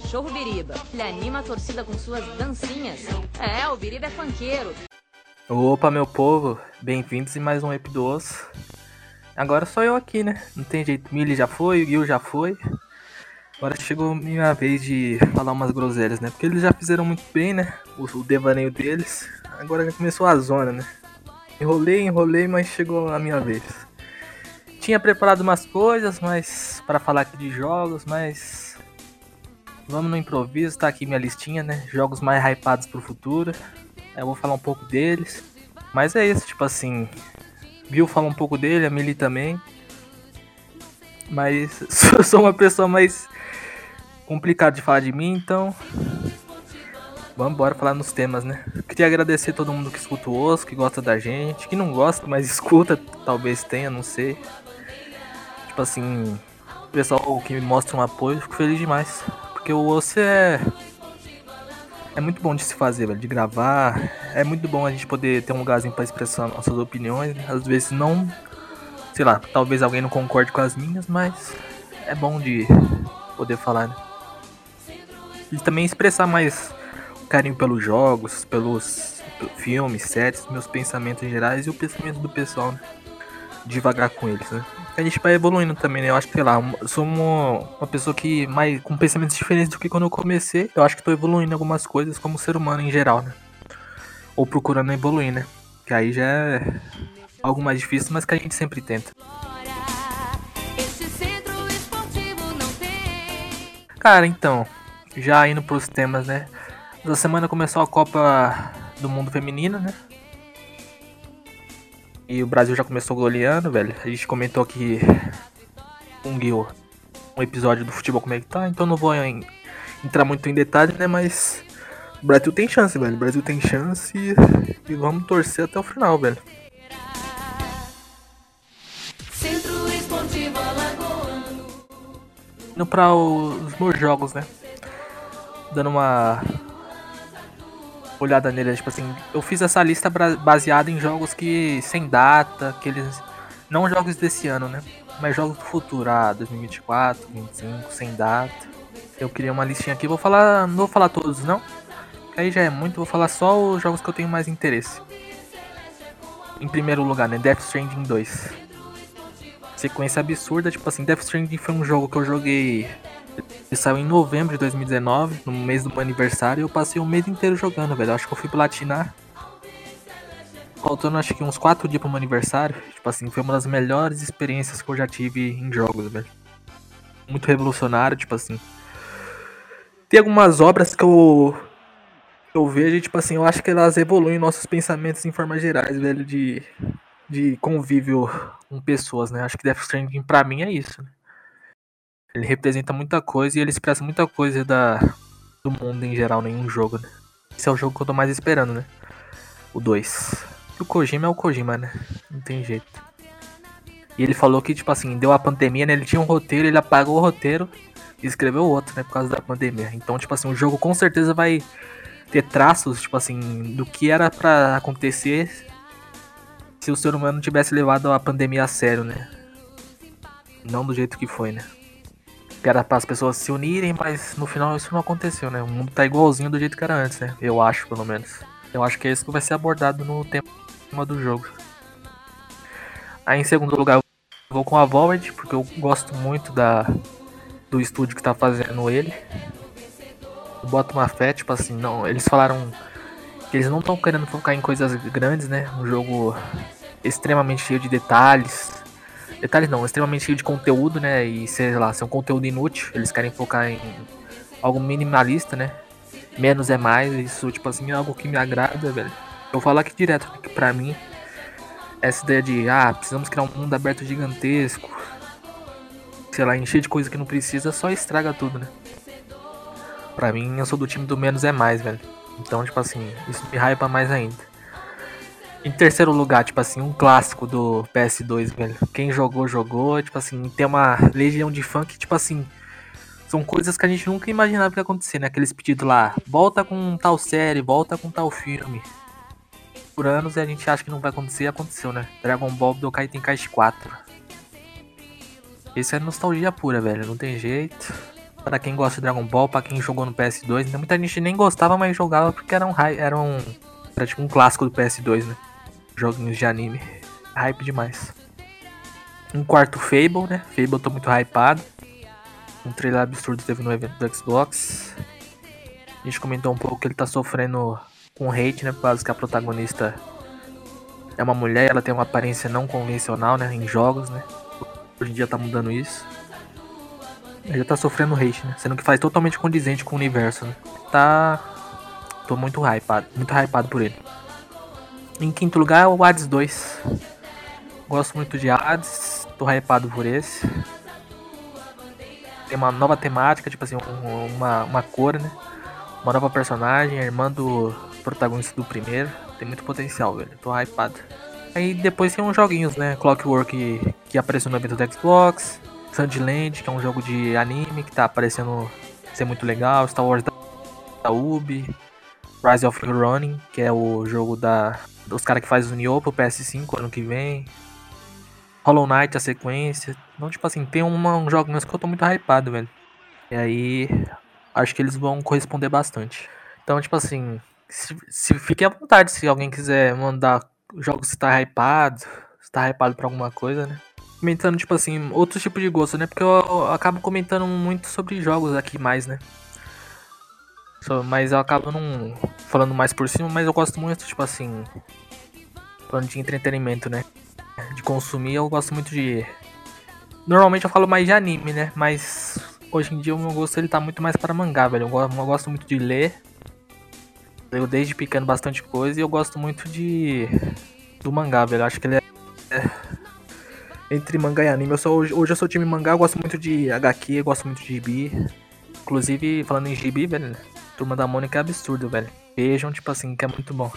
cachorro Biriba. Ele anima a torcida com suas dancinhas. É, o Biriba é fanqueiro. Opa, meu povo, bem-vindos em mais um Epidoso. Agora sou eu aqui, né? Não tem jeito, Millie já foi, o Gil já foi. Agora chegou minha vez de falar umas groselhas, né? Porque eles já fizeram muito bem, né? O, o devaneio deles. Agora já começou a zona, né? Enrolei, enrolei, mas chegou a minha vez. Tinha preparado umas coisas, mas para falar aqui de jogos, mas vamos no improviso, tá aqui minha listinha, né? Jogos mais hypados pro futuro. Eu vou falar um pouco deles. Mas é isso, tipo assim, Bill fala um pouco dele, a Millie também. Mas eu sou uma pessoa mais complicada de falar de mim, então Vamos embora falar nos temas, né? Queria agradecer todo mundo que escuta o osso, que gosta da gente, que não gosta, mas escuta, talvez tenha, não sei. Tipo assim, o pessoal que me mostra um apoio, fico feliz demais. Porque o osso é. É muito bom de se fazer, velho, de gravar. É muito bom a gente poder ter um lugarzinho para expressar nossas opiniões. Às vezes não. Sei lá, talvez alguém não concorde com as minhas, mas é bom de poder falar, né? E também expressar mais carinho pelos jogos, pelos filmes, séries, meus pensamentos gerais e o pensamento do pessoal, né? Devagar com eles, né? A gente vai evoluindo também, né? Eu acho que, sei lá, sou uma, uma pessoa que mais com pensamentos diferentes do que quando eu comecei. Eu acho que tô evoluindo algumas coisas como ser humano em geral, né? Ou procurando evoluir, né? Que aí já é algo mais difícil, mas que a gente sempre tenta. Cara, então, já indo pros temas, né? Essa semana começou a Copa do Mundo Feminino, né? E o Brasil já começou goleando, velho. A gente comentou aqui um Gil, um episódio do futebol como é que tá, então não vou em, entrar muito em detalhes, né? Mas o Brasil tem chance, velho. O Brasil tem chance e, e vamos torcer até o final, velho. Indo pra os meus jogos, né? Dando uma olhada nele, tipo assim, eu fiz essa lista baseada em jogos que sem data, que eles não jogos desse ano, né? Mas jogos do futuro, ah, 2024, 2025, sem data. Eu queria uma listinha aqui, vou falar, não vou falar todos não, aí já é muito, vou falar só os jogos que eu tenho mais interesse. Em primeiro lugar, né, Death Stranding 2. Sequência absurda, tipo assim, Death Stranding foi um jogo que eu joguei ele saiu em novembro de 2019, no mês do meu aniversário, e eu passei o mês inteiro jogando, velho. Eu acho que eu fui platinar. Faltando acho que uns 4 dias pro meu aniversário. Tipo assim, foi uma das melhores experiências que eu já tive em jogos, velho. Muito revolucionário, tipo assim. Tem algumas obras que eu. Eu vejo e, tipo assim, eu acho que elas evoluem nossos pensamentos em formas gerais, velho, de, de convívio com pessoas, né? Acho que Death Stranding pra mim é isso, né? Ele representa muita coisa e ele expressa muita coisa da, do mundo em geral em um jogo, né? Esse é o jogo que eu tô mais esperando, né? O 2. E o Kojima é o Kojima, né? Não tem jeito. E ele falou que, tipo assim, deu a pandemia, né? Ele tinha um roteiro, ele apagou o roteiro e escreveu outro, né? Por causa da pandemia. Então, tipo assim, o jogo com certeza vai ter traços, tipo assim, do que era para acontecer se o ser humano tivesse levado a pandemia a sério, né? Não do jeito que foi, né? Que era para as pessoas se unirem, mas no final isso não aconteceu, né? O mundo tá igualzinho do jeito que era antes, né? Eu acho, pelo menos. Eu acho que é isso que vai ser abordado no tema do jogo. Aí em segundo lugar eu vou com a Void, porque eu gosto muito da do estúdio que tá fazendo ele. Eu boto uma fé, tipo assim, não, eles falaram que eles não estão querendo focar em coisas grandes, né? Um jogo extremamente cheio de detalhes, Detalhes não, extremamente cheio de conteúdo, né? E sei lá, ser um conteúdo inútil. Eles querem focar em algo minimalista, né? Menos é mais. Isso, tipo assim, é algo que me agrada, velho. Eu falar aqui direto que pra mim, essa ideia de, ah, precisamos criar um mundo aberto gigantesco. Sei lá, encher de coisa que não precisa, só estraga tudo, né? Pra mim, eu sou do time do menos é mais, velho. Então, tipo assim, isso me hypa mais ainda. Em terceiro lugar, tipo assim, um clássico do PS2, velho. Quem jogou, jogou. Tipo assim, tem uma legião de fã que, tipo assim, são coisas que a gente nunca imaginava que ia acontecer, né? Aqueles pedidos lá, volta com tal série, volta com tal filme. Por anos a gente acha que não vai acontecer e aconteceu, né? Dragon Ball Budokai Tenkaichi 4. Isso é nostalgia pura, velho. Não tem jeito. Pra quem gosta de Dragon Ball, pra quem jogou no PS2, né? muita gente nem gostava, mas jogava porque era um, era um. Era tipo um clássico do PS2, né? Joguinhos de anime. Hype demais. Um quarto Fable, né? Fable eu tô muito hypado. Um trailer absurdo teve no evento do Xbox. A gente comentou um pouco que ele tá sofrendo com hate, né? Por causa que a protagonista é uma mulher, ela tem uma aparência não convencional, né? Em jogos, né? Hoje em dia tá mudando isso. Ele tá sofrendo hate, né? Sendo que faz totalmente condizente com o universo, né? Tá. Tô muito hypado. Muito hypado por ele. Em quinto lugar, o Hades 2. Gosto muito de Hades. Tô hypado por esse. Tem uma nova temática, tipo assim, uma, uma cor, né? Uma nova personagem, a irmã do protagonista do primeiro. Tem muito potencial, velho. Tô hypado. Aí depois tem uns joguinhos, né? Clockwork que apareceu no evento do Xbox. Sandland, que é um jogo de anime que tá aparecendo ser muito legal, Star Wars da Ubi, Rise of Running, que é o jogo da dos caras que faz o Nioh pro PS5 ano que vem. Hollow Knight, a sequência. Então, tipo assim, tem uma, um jogo que eu tô muito hypado, velho. E aí, acho que eles vão corresponder bastante. Então, tipo assim, se, se fique à vontade se alguém quiser mandar jogos que tá hypado, se tá hypado pra alguma coisa, né? comentando, tipo assim, outro tipo de gosto, né? Porque eu, eu acabo comentando muito sobre jogos aqui mais, né? Mas eu acabo não falando mais por cima, mas eu gosto muito, tipo assim, falando de entretenimento, né? De consumir, eu gosto muito de. Normalmente eu falo mais de anime, né? Mas hoje em dia o meu gosto ele tá muito mais para mangá, velho. Eu gosto, muito de ler. Eu desde pequeno bastante coisa e eu gosto muito de. do mangá, velho. Eu acho que ele é entre mangá e anime. Eu sou, hoje eu sou time mangá, eu gosto muito de HQ, eu gosto muito de gibi. Inclusive, falando em gibi, velho, Turma da Mônica é absurdo, velho. Vejam, tipo assim, que é muito bom.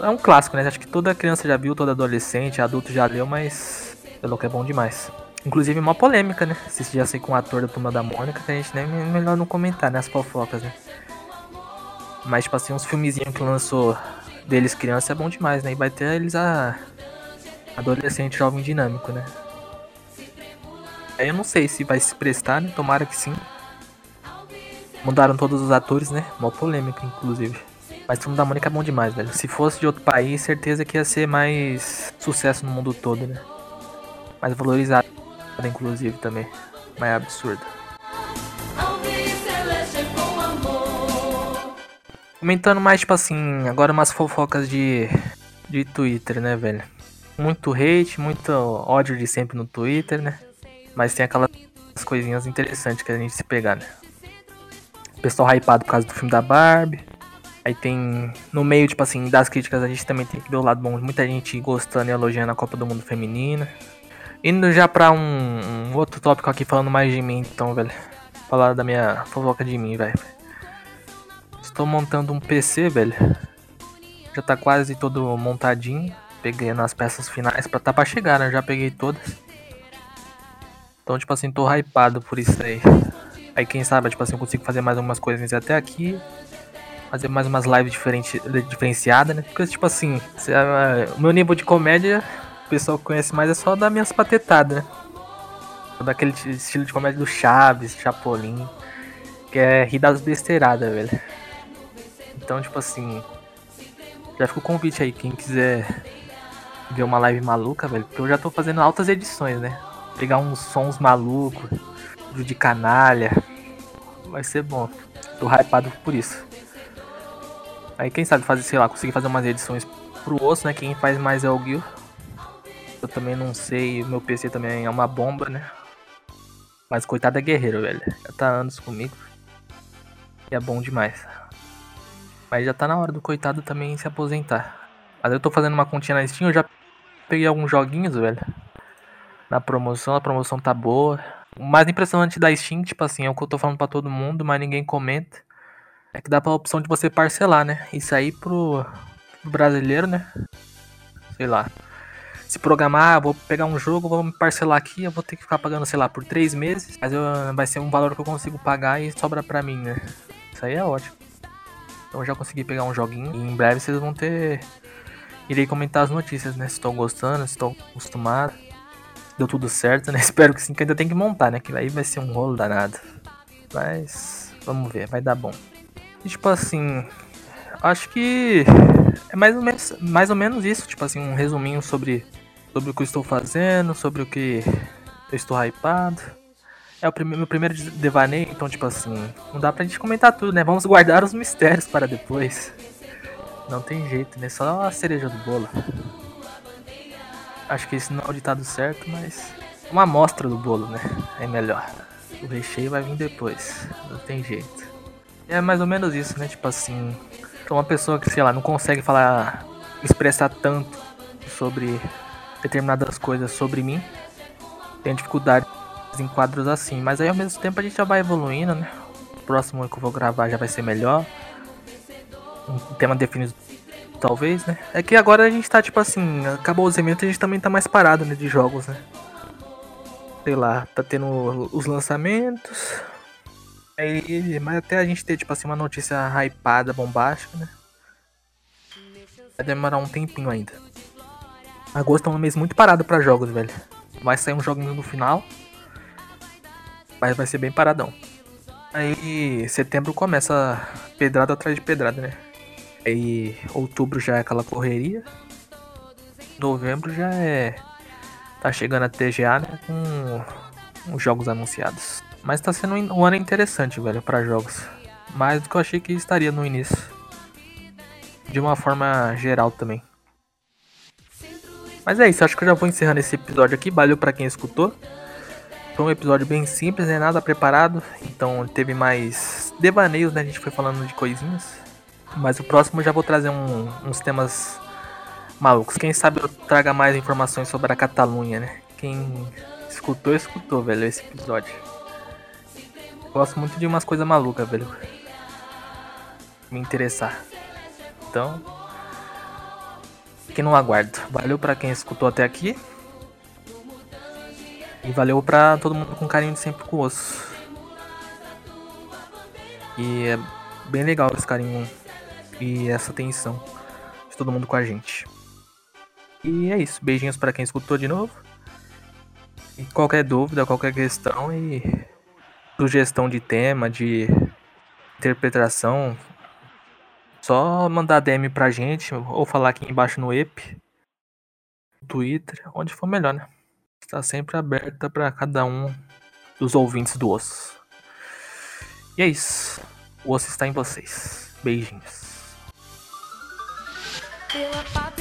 É um clássico, né? Acho que toda criança já viu, todo adolescente, adulto já leu, mas pelo que é bom demais. Inclusive, uma polêmica, né? Se já sei com o ator da Turma da Mônica, que a gente nem melhor não comentar, né? As fofocas, né? Mas, tipo assim, uns filmezinhos que lançou deles criança é bom demais, né? E vai ter eles a adolescente jovem dinâmico, né? Aí eu não sei se vai se prestar, né? Tomara que sim. Mudaram todos os atores, né? Mó polêmica, inclusive. Mas Turma da Mônica é bom demais, velho. Se fosse de outro país, certeza que ia ser mais sucesso no mundo todo, né? Mais valorizado, inclusive, também. Mais absurdo. Comentando mais, tipo assim, agora umas fofocas de, de Twitter, né, velho? muito hate, muito ódio de sempre no Twitter, né? Mas tem aquelas coisinhas interessantes que a gente se pegar, né? Pessoal hypado por causa do filme da Barbie. Aí tem, no meio, tipo assim, das críticas, a gente também tem que ver o lado bom. Muita gente gostando e elogiando a Copa do Mundo Feminina. Indo já pra um, um outro tópico aqui, falando mais de mim, então, velho. Falar da minha fofoca de mim, velho. Estou montando um PC, velho. Já tá quase todo montadinho peguei nas peças finais pra tá pra chegar, né? Já peguei todas. Então, tipo assim, tô hypado por isso aí. Aí quem sabe, tipo assim, eu consigo fazer mais algumas coisinhas até aqui. Fazer mais umas lives diferente, diferenciadas, né? Porque, tipo assim, se, uh, o meu nível de comédia, o pessoal que conhece mais é só das minhas patetadas, né? Daquele estilo de comédia do Chaves, Chapolin. Que é rir das besteiradas, velho. Então, tipo assim. Já fica o convite aí, quem quiser ver uma live maluca, velho, porque eu já tô fazendo altas edições, né? Pegar uns sons malucos, de canalha. Vai ser bom. Tô hypado por isso. Aí quem sabe fazer, sei lá, conseguir fazer umas edições pro osso, né? Quem faz mais é o Gil. Eu também não sei, meu PC também é uma bomba, né? Mas coitado é guerreiro, velho. Já tá anos comigo. E é bom demais. Mas já tá na hora do coitado também se aposentar. Mas eu tô fazendo uma continha na Steam, eu já peguei alguns joguinhos, velho. Na promoção, a promoção tá boa. O mais impressionante da Steam, tipo assim, é o que eu tô falando pra todo mundo, mas ninguém comenta. É que dá pra opção de você parcelar, né? Isso aí pro, brasileiro, né? Sei lá. Se programar, ah, vou pegar um jogo, vou me parcelar aqui, eu vou ter que ficar pagando, sei lá, por três meses. Mas eu, vai ser um valor que eu consigo pagar e sobra pra mim, né? Isso aí é ótimo. Então já consegui pegar um joguinho. E em breve vocês vão ter Irei comentar as notícias, né? Se estou gostando, se estou acostumado. Deu tudo certo, né? Espero que sim, que ainda tem que montar, né? Que aí vai ser um rolo danado. Mas vamos ver, vai dar bom. E, tipo assim, acho que é mais ou menos, mais ou menos isso, tipo assim, um resuminho sobre, sobre o que eu estou fazendo, sobre o que eu estou hypado. É o prime meu primeiro devaneio, então, tipo assim, não dá pra gente comentar tudo, né? Vamos guardar os mistérios para depois. Não tem jeito, né? Só a cereja do bolo. Acho que esse não é o ditado certo, mas uma amostra do bolo, né? É melhor. O recheio vai vir depois. Não tem jeito. É mais ou menos isso, né? Tipo assim, uma pessoa que, sei lá, não consegue falar, expressar tanto sobre determinadas coisas sobre mim, tem dificuldade em quadros assim, mas aí ao mesmo tempo a gente já vai evoluindo, né? O próximo que eu vou gravar já vai ser melhor. Um tema definido talvez, né? É que agora a gente tá tipo assim, acabou os eventos a gente também tá mais parado, né, de jogos, né? Sei lá, tá tendo os lançamentos. Aí, mas até a gente ter tipo assim uma notícia hypada, bombástica, né? Vai demorar um tempinho ainda. Agosto é um mês muito parado para jogos, velho. Vai sair um joguinho no final. Mas vai ser bem paradão. Aí setembro começa pedrada atrás de pedrada, né? Aí outubro já é aquela correria. Novembro já é. Tá chegando a TGA, né? Com os jogos anunciados. Mas tá sendo um ano interessante, velho, para jogos. Mais do que eu achei que estaria no início. De uma forma geral também. Mas é isso, acho que eu já vou encerrando esse episódio aqui. Valeu para quem escutou. Foi um episódio bem simples, né? Nada preparado. Então teve mais devaneios, né? A gente foi falando de coisinhas. Mas o próximo eu já vou trazer um, uns temas malucos. Quem sabe eu traga mais informações sobre a Catalunha, né? Quem escutou, escutou, velho, esse episódio. Gosto muito de umas coisas malucas, velho. Me interessar. Então. Que não aguardo. Valeu para quem escutou até aqui. E valeu pra todo mundo com carinho de sempre com osso. E é bem legal esse carinho e essa atenção de todo mundo com a gente. E é isso. Beijinhos para quem escutou de novo. E qualquer dúvida, qualquer questão e sugestão de tema, de interpretação, só mandar DM pra gente ou falar aqui embaixo no EP, Twitter, onde for melhor, né? está sempre aberta para cada um dos ouvintes do osso. E é isso. O osso está em vocês. Beijinhos. Feel about